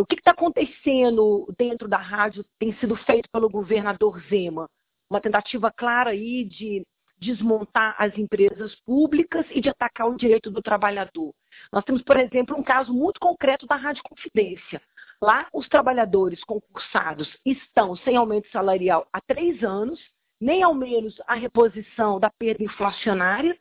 O que está acontecendo dentro da rádio tem sido feito pelo governador Zema? Uma tentativa clara aí de desmontar as empresas públicas e de atacar o direito do trabalhador. Nós temos, por exemplo, um caso muito concreto da Rádio Confidência. Lá, os trabalhadores concursados estão sem aumento salarial há três anos, nem ao menos a reposição da perda inflacionária,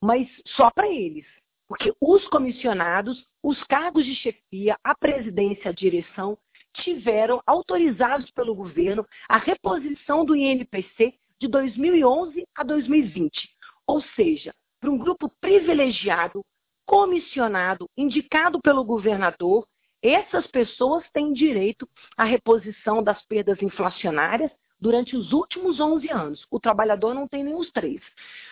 mas só para eles. Porque os comissionados, os cargos de chefia, a presidência, a direção, tiveram autorizados pelo governo a reposição do INPC de 2011 a 2020. Ou seja, para um grupo privilegiado, comissionado, indicado pelo governador, essas pessoas têm direito à reposição das perdas inflacionárias durante os últimos 11 anos. O trabalhador não tem nem os três.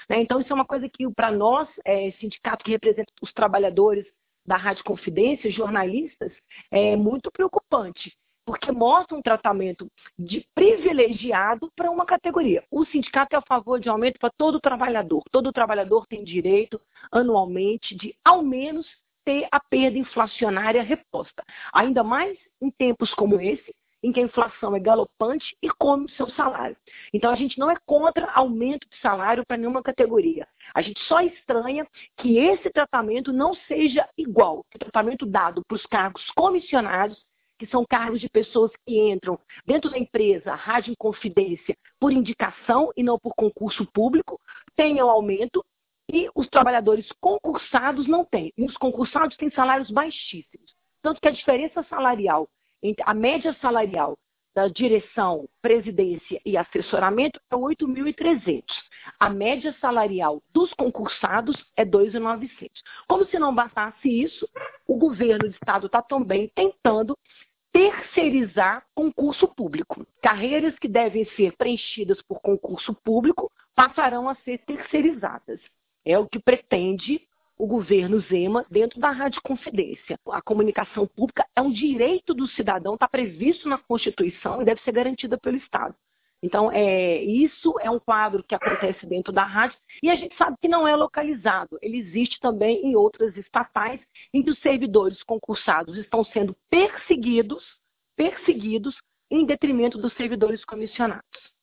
Né? Então, isso é uma coisa que, para nós, é, sindicato que representa os trabalhadores da Rádio Confidência, jornalistas, é muito preocupante porque mostra um tratamento de privilegiado para uma categoria. O sindicato é a favor de aumento para todo trabalhador. Todo trabalhador tem direito, anualmente, de ao menos ter a perda inflacionária reposta. Ainda mais em tempos como esse, em que a inflação é galopante e come o seu salário. Então a gente não é contra aumento de salário para nenhuma categoria. A gente só estranha que esse tratamento não seja igual o tratamento dado para os cargos comissionados que são cargos de pessoas que entram dentro da empresa, Rádio Confidência, por indicação e não por concurso público, tenham aumento e os trabalhadores concursados não têm. E os concursados têm salários baixíssimos. Tanto que a diferença salarial, a média salarial da direção, presidência e assessoramento é 8.300. A média salarial dos concursados é 2.900. Como se não bastasse isso, o governo do estado está também tentando terceirizar concurso público. Carreiras que devem ser preenchidas por concurso público passarão a ser terceirizadas. É o que pretende o governo Zema dentro da Rádio Confidência. A comunicação pública é um direito do cidadão, está previsto na Constituição e deve ser garantida pelo Estado. Então, é, isso é um quadro que acontece dentro da rádio e a gente sabe que não é localizado. Ele existe também em outras estatais em que os servidores concursados estão sendo perseguidos, perseguidos em detrimento dos servidores comissionados.